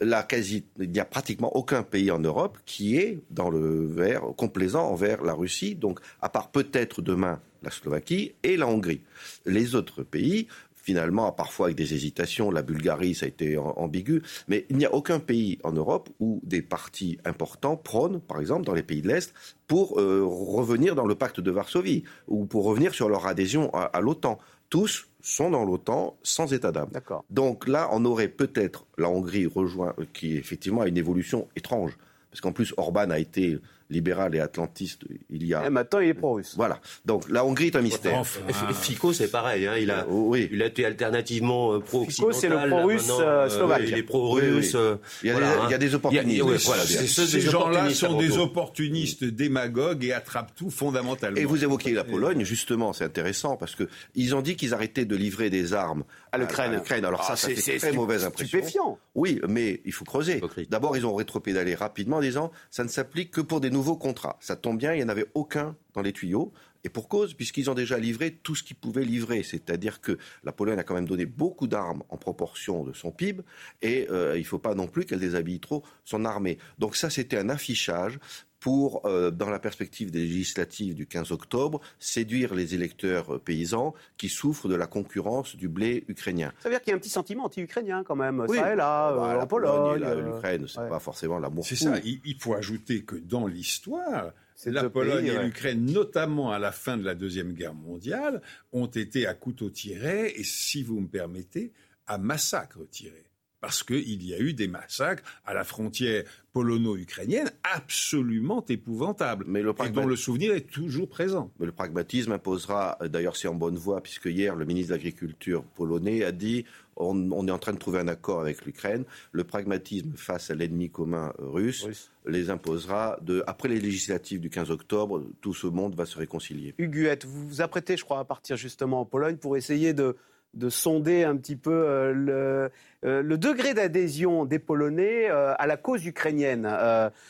la quasi, il n'y a pratiquement aucun pays en Europe qui est dans le vert complaisant envers la Russie, donc à part peut-être demain la Slovaquie et la Hongrie. Les autres pays, finalement, parfois avec des hésitations, la Bulgarie, ça a été ambigu, mais il n'y a aucun pays en Europe où des partis importants prônent, par exemple, dans les pays de l'Est, pour euh, revenir dans le pacte de Varsovie ou pour revenir sur leur adhésion à, à l'OTAN. Tous sont dans l'OTAN sans état d'âme. Donc là, on aurait peut-être la Hongrie rejoint, euh, qui effectivement a une évolution étrange. Parce qu'en plus, Orban a été libéral et atlantiste il y a. Et maintenant, il est pro-russe. Voilà. Donc la Hongrie est un mystère. Enfin, Fico, c'est pareil. Hein. Il, a, oui. il a été alternativement euh, pro-occidental. Fico, c'est le pro-russe euh, slovaque. il est pro-russe. Oui, oui. il, voilà, il, y a des opportunistes. A, voilà, ces gens-là sont des opportunistes démagogues et attrapent tout fondamentalement. Et vous évoquez la Pologne, justement, c'est intéressant parce que ils ont dit qu'ils arrêtaient de livrer des armes à l'Ukraine. Alors ça, ah, ça fait très mauvaise impression. Stupéfiant. Oui, mais il faut creuser. D'abord, ils ont rétropédalé rapidement en disant ça ne s'applique que pour des nouveaux contrats. Ça tombe bien, il n'y en avait aucun dans les tuyaux. Et pour cause, puisqu'ils ont déjà livré tout ce qu'ils pouvaient livrer. C'est-à-dire que la Pologne a quand même donné beaucoup d'armes en proportion de son PIB, et euh, il ne faut pas non plus qu'elle déshabille trop son armée. Donc ça, c'était un affichage pour, euh, dans la perspective des législatives du 15 octobre, séduire les électeurs euh, paysans qui souffrent de la concurrence du blé ukrainien. Ça veut dire qu'il y a un petit sentiment anti-ukrainien quand même, oui. ça et là, bah, euh, en Pologne. L'Ukraine, c'est ouais. pas forcément l'amour. C'est ça, il, il faut ajouter que dans l'histoire, la Pologne pays, et ouais. l'Ukraine, notamment à la fin de la Deuxième Guerre mondiale, ont été à couteau tiré et, si vous me permettez, à massacre tiré parce qu'il y a eu des massacres à la frontière polono-ukrainienne absolument épouvantables, mais le et dont le souvenir est toujours présent. Mais le pragmatisme imposera, d'ailleurs c'est en bonne voie, puisque hier le ministre de l'Agriculture polonais a dit on, on, est en train de trouver un accord avec l'Ukraine, le pragmatisme face à l'ennemi commun russe, russe, les imposera, de, après les législatives du 15 octobre, tout ce monde va se réconcilier. Huguette, vous vous apprêtez, je crois, à partir justement en Pologne pour essayer de de sonder un petit peu euh, le, euh, le degré d'adhésion des Polonais euh, à la cause ukrainienne.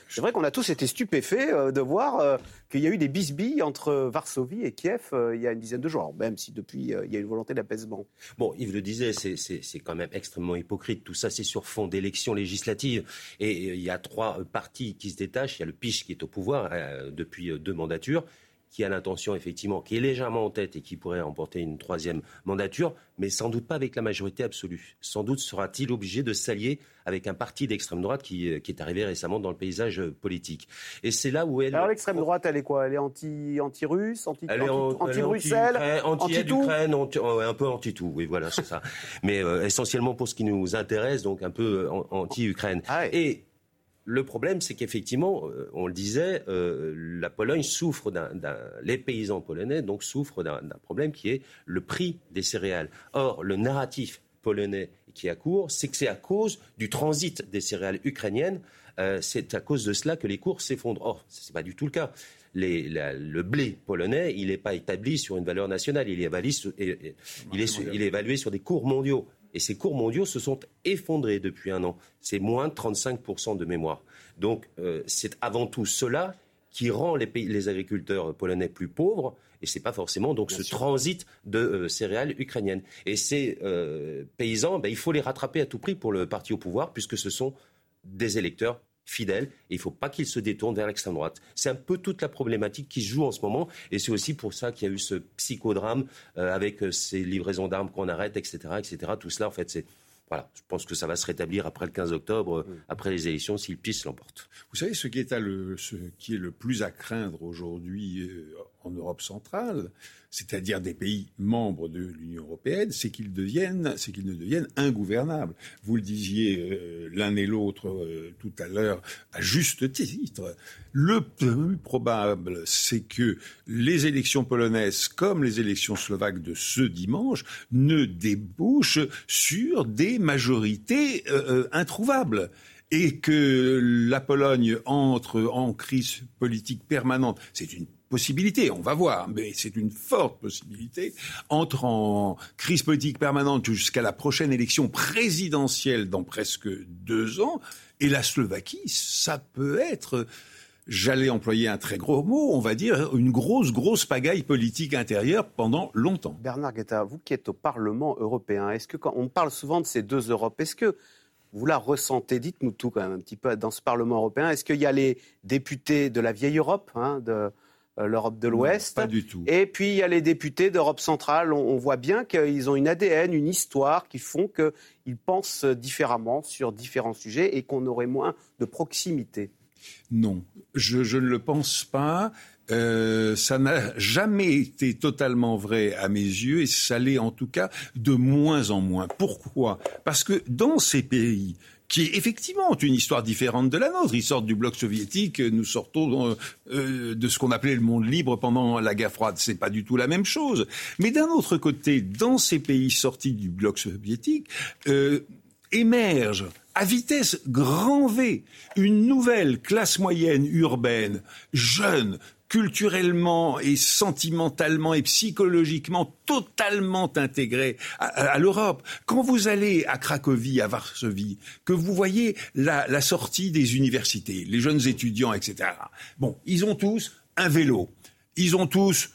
c'est vrai qu'on a tous été stupéfaits de voir qu'il y a eu des bisbilles entre Varsovie et Kiev il y a une dizaine de jours, même si depuis il y a une volonté d'apaisement. Bon, Yves le disait, c'est quand même extrêmement hypocrite. Tout ça, c'est sur fond d'élections législatives. Et il y a trois partis qui se détachent. Il y a le PICH qui est au pouvoir depuis deux mandatures qui a l'intention, effectivement, qui est légèrement en tête et qui pourrait remporter une troisième mandature, mais sans doute pas avec la majorité absolue. Sans doute sera-t-il obligé de s'allier avec un parti d'extrême droite qui, euh, qui, est arrivé récemment dans le paysage euh, politique. Et c'est là où elle. Alors l'extrême droite, elle est quoi? Elle est anti, anti-russe, anti, anti, bruxelles anti, ukraine un peu anti-tout. Oui, voilà, c'est ça. Mais euh, essentiellement pour ce qui nous intéresse, donc un peu anti-Ukraine. Ah et le problème, c'est qu'effectivement, euh, on le disait, euh, la Pologne souffre d'un, les paysans polonais donc souffrent d'un, problème qui est le prix des céréales. Or, le narratif polonais qui est à court, c'est que c'est à cause du transit des céréales ukrainiennes, euh, c'est à cause de cela que les cours s'effondrent. Or, ce n'est pas du tout le cas. le blé polonais, il n'est pas établi sur une valeur nationale, il est évalué sur des cours mondiaux. Et ces cours mondiaux se sont effondrés depuis un an. C'est moins de 35% de mémoire. Donc euh, c'est avant tout cela qui rend les, les, agriculteurs polonais plus pauvres. Et ce n'est pas forcément donc ce transit de euh, céréales ukrainiennes. Et ces euh, paysans, ben, il faut les rattraper à tout prix pour le parti au pouvoir, puisque ce sont des électeurs fidèles et il ne faut pas qu'ils se détournent vers l'extrême droite. C'est un peu toute la problématique qui se joue en ce moment et c'est aussi pour ça qu'il y a eu ce psychodrame euh, avec euh, ces livraisons d'armes qu'on arrête, etc., etc. Tout cela, en fait, c'est voilà, je pense que ça va se rétablir après le 15 octobre, mm. après les élections, si le PIS l'emporte. Vous savez, ce qui est, le, ce qui est le plus à craindre aujourd'hui euh, en Europe centrale, c'est-à-dire des pays membres de l'Union européenne, c'est qu'ils deviennent, c'est qu'ils ne deviennent ingouvernables. Vous le disiez euh, l'un et l'autre euh, tout à l'heure, à juste titre. Le plus probable, c'est que les élections polonaises, comme les élections slovaques de ce dimanche, ne débouchent sur des majorités euh, introuvables et que la Pologne entre en crise politique permanente. C'est une possibilité, on va voir, mais c'est une forte possibilité, entre en crise politique permanente jusqu'à la prochaine élection présidentielle dans presque deux ans, et la Slovaquie, ça peut être j'allais employer un très gros mot, on va dire une grosse, grosse pagaille politique intérieure pendant longtemps. Bernard Guetta, vous qui êtes au Parlement européen, est-ce que quand on parle souvent de ces deux Europes, est-ce que vous la ressentez? Dites-nous tout quand même un petit peu dans ce Parlement européen. Est-ce qu'il y a les députés de la vieille Europe, hein, de, l'Europe de l'Ouest. Pas du tout. Et puis il y a les députés d'Europe centrale. On, voit bien qu'ils ont une ADN, une histoire qui font qu'ils pensent différemment sur différents sujets et qu'on aurait moins de proximité. Non, je, ne le pense pas. Euh, ça n'a jamais été totalement vrai à mes yeux et ça l'est en tout cas de moins en moins. Pourquoi? Parce que dans ces pays, qui effectivement ont une histoire différente de la nôtre. Ils sortent du bloc soviétique, nous sortons euh, de ce qu'on appelait le monde libre pendant la guerre froide. C'est pas du tout la même chose. Mais d'un autre côté, dans ces pays sortis du bloc soviétique, euh, émerge à vitesse grand V une nouvelle classe moyenne urbaine, jeune, culturellement et sentimentalement et psychologiquement totalement intégré à, l'Europe. Quand vous allez à Cracovie, à Varsovie, que vous voyez la, la sortie des universités, les jeunes étudiants, etc. Bon, ils ont tous un vélo. Ils ont tous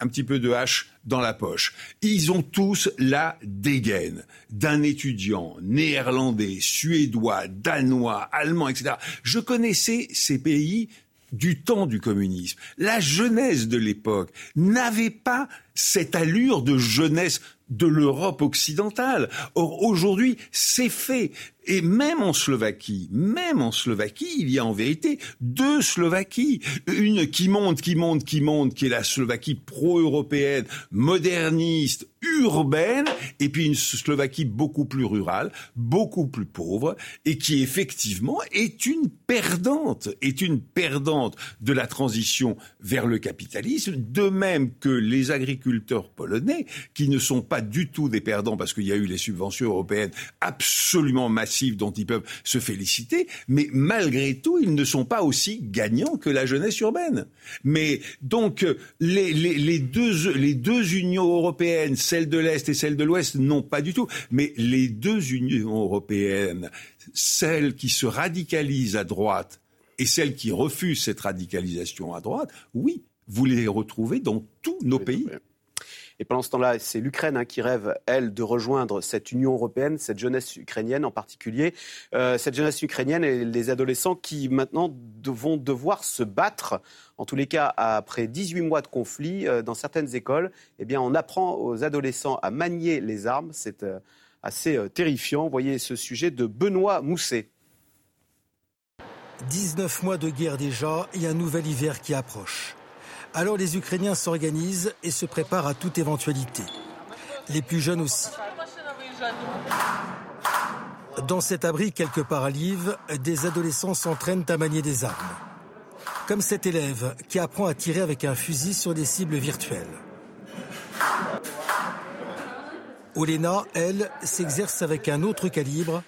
un petit peu de hache dans la poche. Ils ont tous la dégaine d'un étudiant néerlandais, suédois, danois, allemand, etc. Je connaissais ces pays du temps du communisme. La jeunesse de l'époque n'avait pas cette allure de jeunesse de l'Europe occidentale. Or, aujourd'hui, c'est fait. Et même en Slovaquie, même en Slovaquie, il y a en vérité deux Slovaquies. Une qui monte, qui monte, qui monte, qui est la Slovaquie pro-européenne, moderniste, urbaine, et puis une Slovaquie beaucoup plus rurale, beaucoup plus pauvre, et qui effectivement est une perdante, est une perdante de la transition vers le capitalisme, de même que les agriculteurs polonais, qui ne sont pas du tout des perdants parce qu'il y a eu les subventions européennes absolument massives offensive dont ils peuvent se féliciter, mais malgré tout, ils ne sont pas aussi gagnants que la jeunesse urbaine. Mais donc, les, les, les deux, les deux unions européennes, celle de l'Est et celle de l'Ouest, non pas du tout, mais les deux unions européennes, celle qui se radicalise à droite et celle qui refuse cette radicalisation à droite, oui, vous les retrouvez dans tous nos pays. Et pendant ce temps-là, c'est l'Ukraine hein, qui rêve, elle, de rejoindre cette Union européenne, cette jeunesse ukrainienne en particulier. Euh, cette jeunesse ukrainienne et les adolescents qui maintenant vont devoir se battre. En tous les cas, après 18 mois de conflit euh, dans certaines écoles, eh bien, on apprend aux adolescents à manier les armes. C'est euh, assez terrifiant. Voyez ce sujet de Benoît Mousset. 19 mois de guerre déjà et un nouvel hiver qui approche. Alors les Ukrainiens s'organisent et se préparent à toute éventualité. Les plus jeunes aussi. Dans cet abri quelque part à Lviv, des adolescents s'entraînent à manier des armes. Comme cet élève qui apprend à tirer avec un fusil sur des cibles virtuelles. Olena, elle, s'exerce avec un autre calibre,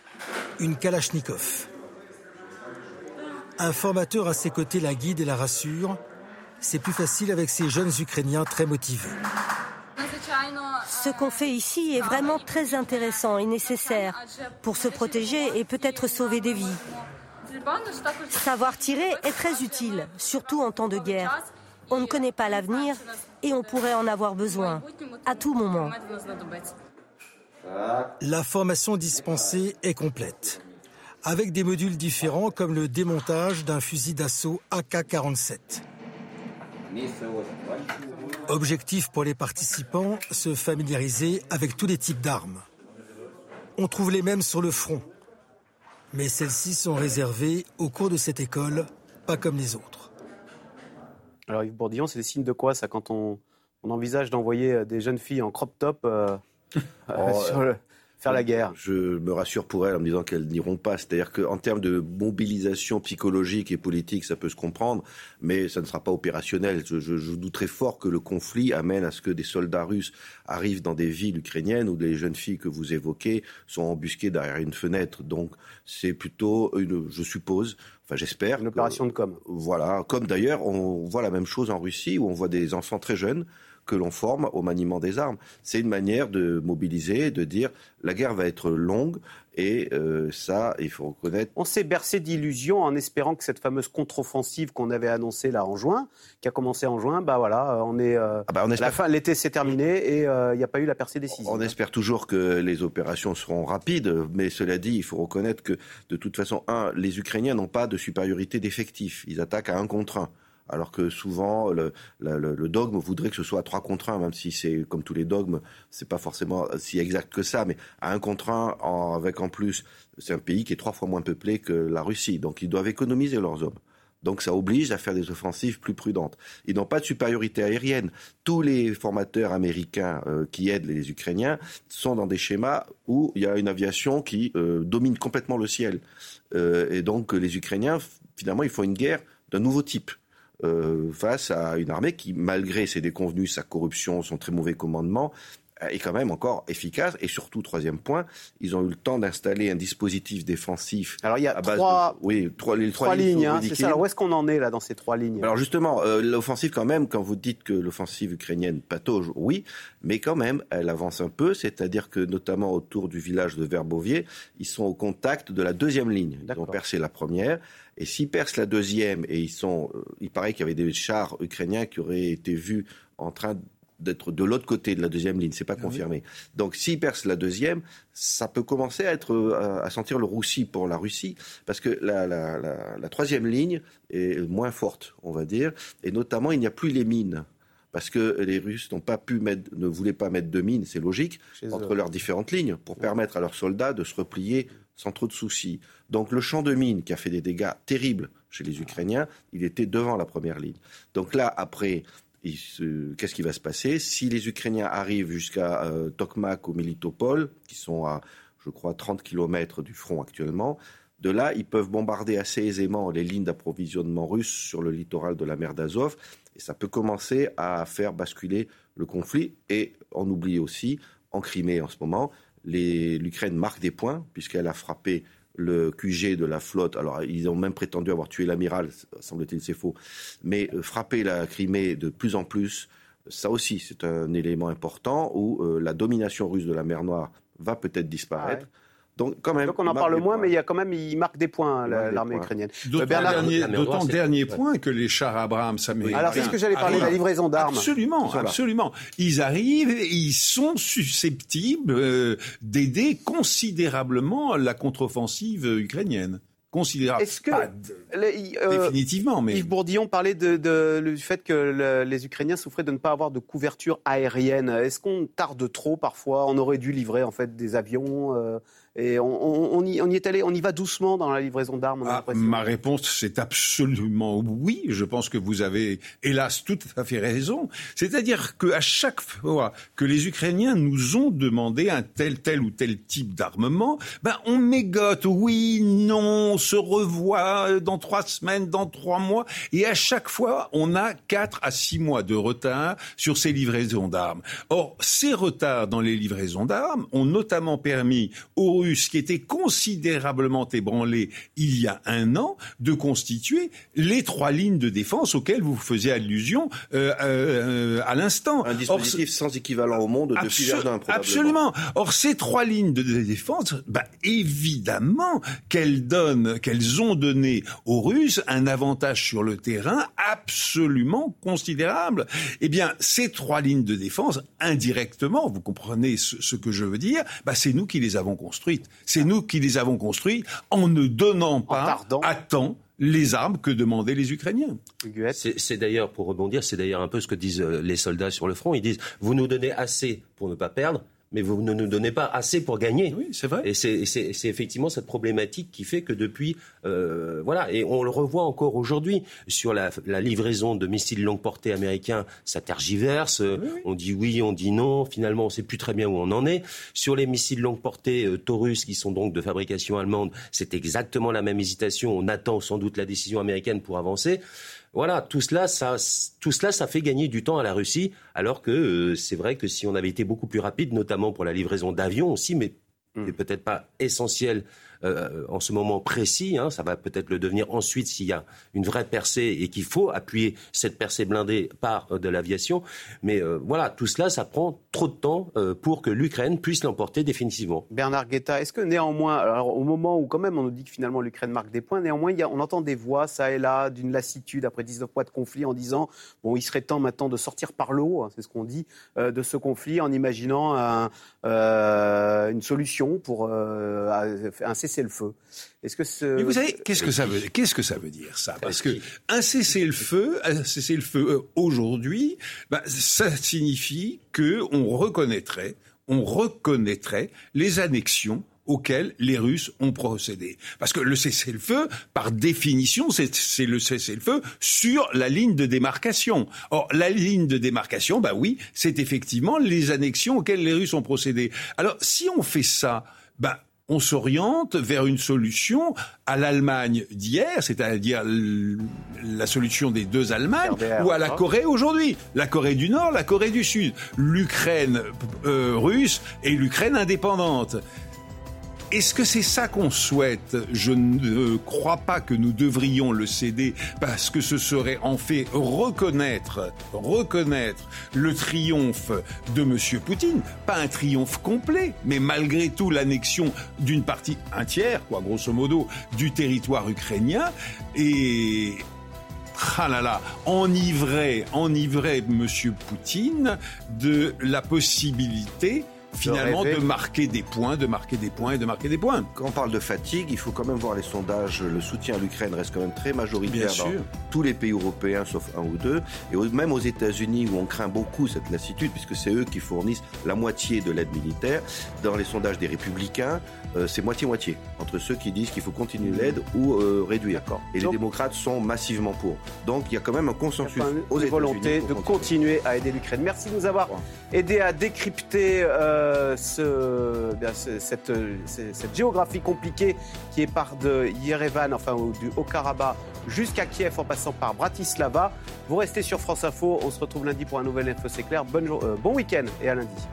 une Kalachnikov. Un formateur à ses côtés la guide et la rassure, c'est plus facile avec ces jeunes Ukrainiens très motivés. Ce qu'on fait ici est vraiment très intéressant et nécessaire pour se protéger et peut-être sauver des vies. Savoir tirer est très utile, surtout en temps de guerre. On ne connaît pas l'avenir et on pourrait en avoir besoin à tout moment. La formation dispensée est complète, avec des modules différents comme le démontage d'un fusil d'assaut AK-47. Objectif pour les participants, se familiariser avec tous les types d'armes. On trouve les mêmes sur le front, mais celles-ci sont réservées au cours de cette école, pas comme les autres. Alors Yves Bourdillon, c'est des signes de quoi ça quand on, envisage d'envoyer euh, des jeunes filles en crop top euh, oh, sur le, faire la guerre. Je me rassure pour elles en me disant qu'elles n'iront pas. C'est-à-dire qu'en termes de mobilisation psychologique et politique, ça peut se comprendre, mais ça ne sera pas opérationnel. Je, je, douterais fort que le conflit amène à ce que des soldats russes arrivent dans des villes ukrainiennes où les jeunes filles que vous évoquez sont embusquées derrière une fenêtre. Donc c'est plutôt, une, je suppose, enfin j'espère. Une opération de com. Voilà, comme d'ailleurs on voit la même chose en Russie où on voit des enfants très jeunes que l'on forme au maniement des armes. C'est une manière de mobiliser, de dire la guerre va être longue et euh, ça, il faut reconnaître. On s'est bercé d'illusions en espérant que cette fameuse contre-offensive qu'on avait annoncée là en juin, qui a commencé en juin, bah voilà, euh, on est. Euh, ah bah, on espère... La fin, l'été s'est terminé et il n'y a pas eu la percée décisive. On espère toujours que les opérations seront rapides, mais cela dit, il faut reconnaître que de toute façon, un, les Ukrainiens n'ont pas de supériorité d'effectifs. Ils attaquent à un contre un alors que souvent le, dogme voudrait que ce soit à 3 contre 1, même si c'est comme tous les dogmes, c'est pas forcément si exact que ça, mais à un contre 1, avec en plus, c'est un pays qui est trois fois moins peuplé que la Russie, donc ils doivent économiser leurs hommes. Donc ça oblige à faire des offensives plus prudentes. Ils n'ont pas de supériorité aérienne. Tous les formateurs américains euh, qui aident les Ukrainiens sont dans des schémas où il y a une aviation qui euh, domine complètement le ciel. Euh, et donc les Ukrainiens, finalement, ils font une guerre d'un nouveau type. Euh, face à une armée qui, malgré ses déconvenus, sa corruption, son très mauvais commandement, est quand même encore efficace. Et surtout, troisième point, ils ont eu le temps d'installer un dispositif défensif. Alors il y a trois, oui, trois, les trois, lignes. Hein, c'est ça. Alors où est-ce qu'on en est là dans ces trois lignes? Alors justement, euh, l'offensive quand même, quand vous dites que l'offensive ukrainienne patauge, oui, mais quand même, elle avance un peu. C'est-à-dire que notamment autour du village de Verbovier, ils sont au contact de la deuxième ligne. Ils ont percé la première. Et s'ils percent la deuxième, et ils sont, euh, il paraît qu'il y avait des chars ukrainiens qui auraient été vus en train d'être de l'autre côté de la deuxième ligne, c'est pas ah confirmé. Donc s'ils percent la deuxième, ça peut commencer à être euh, à sentir le roussi pour la Russie, parce que la, la, la, la troisième ligne est moins forte, on va dire, et notamment il n'y a plus les mines parce que les Russes n'ont pas pu mettre, ne voulaient pas mettre de mines, c'est logique, entre leurs différentes lignes, pour permettre à leurs soldats de se replier sans trop de soucis. Donc le champ de mines qui a fait des dégâts terribles chez les Ukrainiens, il était devant la première ligne. Donc là, après, qu'est-ce qui va se passer Si les Ukrainiens arrivent jusqu'à euh, Tokmak ou Militopol, qui sont à, je crois, 30 km du front actuellement, de là, ils peuvent bombarder assez aisément les lignes d'approvisionnement russes sur le littoral de la mer d'Azov, et ça peut commencer à faire basculer le conflit. Et on oublie aussi, en Crimée en ce moment, l'Ukraine marque des points, puisqu'elle a frappé le QG de la flotte. Alors, ils ont même prétendu avoir tué l'amiral, semble-t-il, c'est faux. Mais euh, frapper la Crimée de plus en plus, ça aussi, c'est un élément important où euh, la domination russe de la mer Noire va peut-être disparaître. Donc, quand même, Donc on en parle moins, mais il y a quand même, il marque des points, l'armée ukrainienne. D'autant dernier, dernier point que les chars Abrams américains. Alors, c'est ce que j'allais parler, de la livraison d'armes. Absolument, absolument. Ils arrivent et ils sont susceptibles euh, d'aider considérablement la contre-offensive ukrainienne considérable. Est-ce que euh, définitivement, mais Yves Bourdillon parlait de, du fait que les Ukrainiens souffraient de ne pas avoir de couverture aérienne. Est-ce qu'on tarde trop parfois? On aurait dû livrer en fait des avions. Euh, et on, y, est allé, on y va doucement dans la livraison d'armes. Ah, ma réponse, c'est absolument oui. Je pense que vous avez, hélas, tout à fait raison. C'est-à-dire qu'à chaque fois que les Ukrainiens nous ont demandé un tel, tel ou tel type d'armement, ben on mégote. Oui, non, on se revoit dans trois semaines, dans trois mois, et à chaque fois, on a quatre à six mois de retard sur ces livraisons d'armes. Or, ces retards dans les livraisons d'armes ont notamment permis aux qui était considérablement ébranlé il y a un an de constituer les trois lignes de défense auxquelles vous faisiez allusion euh, euh, à l'instant. Un dispositif sans équivalent au monde depuis Verdun, Absolument. Or, ces trois lignes de défense, bah, évidemment qu'elles donnent, qu'elles ont donné aux Russes un avantage sur le terrain absolument considérable. Eh bien, ces trois lignes de défense, indirectement, vous comprenez ce, ce que je veux dire, bah, c'est nous qui les avons construites. C'est nous qui les avons construits en ne donnant pas à temps les armes que demandaient les Ukrainiens. C'est d'ailleurs, pour rebondir, c'est d'ailleurs un peu ce que disent euh, les soldats sur le front. Ils disent, vous nous donnez assez pour ne pas perdre, mais vous ne nous donnez pas assez pour gagner. Oui, c'est vrai. Et c'est effectivement cette problématique qui fait que depuis, euh, voilà, et on le revoit encore aujourd'hui sur la, la, livraison de missiles longue portée américains, ça tergiverse. On dit oui, on dit non. Finalement, on ne sait plus très bien où on en est. Sur les missiles longue portée euh, Taurus, qui sont donc de fabrication allemande, c'est exactement la même hésitation. On attend sans doute la décision américaine pour avancer. Voilà, tout cela, ça, tout cela, ça fait gagner du temps à la Russie, alors que euh, c'est vrai que si on avait été beaucoup plus rapide, notamment pour la livraison d'avions aussi, mais mmh. peut-être pas essentiel euh, en ce moment précis. Hein, ça va peut-être le devenir ensuite s'il y a une vraie percée et qu'il faut appuyer cette percée blindée par euh, de l'aviation. Mais euh, voilà, tout cela, ça prend trop de temps pour que l'Ukraine puisse l'emporter définitivement. Bernard Guetta, est-ce que néanmoins, alors, au moment où quand même on nous dit que finalement l'Ukraine marque des points, néanmoins on entend des voix ça et là d'une lassitude après 19 mois de conflit en disant bon il serait temps maintenant de sortir par le haut, hein, c'est ce qu'on dit, de ce conflit en imaginant une solution pour un cessez le feu. Est-ce que ce... Mais vous savez, qu'est-ce que ça veut, qu'est-ce que ça veut dire ça? Parce que un cessez-le-feu, un cessez-le-feu euh, aujourd'hui, bah, ça signifie que on reconnaîtrait, on reconnaîtrait les annexions auxquelles les Russes ont procédé. Parce que le cessez-le-feu, par définition, c'est le cessez-le-feu sur la ligne de démarcation. Or, la ligne de démarcation, bah oui, c'est effectivement les annexions auxquelles les Russes ont procédé. Alors, si on fait ça, bah on s'oriente vers une solution à l'Allemagne d'hier, c'est-à-dire la solution des deux Allemagnes, ou à la Corée aujourd'hui. La Corée du Nord, la Corée du Sud, l'Ukraine euh, russe et l'Ukraine indépendante. Est-ce que c'est ça qu'on souhaite? Je ne crois pas que nous devrions le céder parce que ce serait en fait reconnaître, reconnaître le triomphe de M. Poutine. Pas un triomphe complet, mais malgré tout l'annexion d'une partie, un tiers, quoi, grosso modo, du territoire ukrainien. Et ah là là, enivrer, enivrer M. Poutine de la possibilité finalement de marquer des points, de marquer des points et de marquer des points. Quand on parle de fatigue, il faut quand même voir les sondages. Le soutien à l'Ukraine reste quand même très majoritaire dans tous les pays européens, sauf un ou deux. Et même aux États-Unis, où on craint beaucoup cette lassitude, puisque c'est eux qui fournissent la moitié de l'aide militaire, dans les sondages des républicains, euh, c'est moitié-moitié. Entre ceux qui disent qu'il faut continuer l'aide ou euh, réduire. Et les démocrates sont massivement pour. Donc il y a quand même un consensus aux États-Unis. volonté de continuer à aider l'Ukraine. Merci de nous avoir aidé à décrypter. Euh, ce, cette, cette, géographie compliquée qui est par de Yerevan, enfin du Haut-Karabakh, jusqu'à Kiev en passant par Bratislava. Vous restez sur France Info. On se retrouve lundi pour un nouvel Info C'est clair. Bonne, bon week-end et à lundi.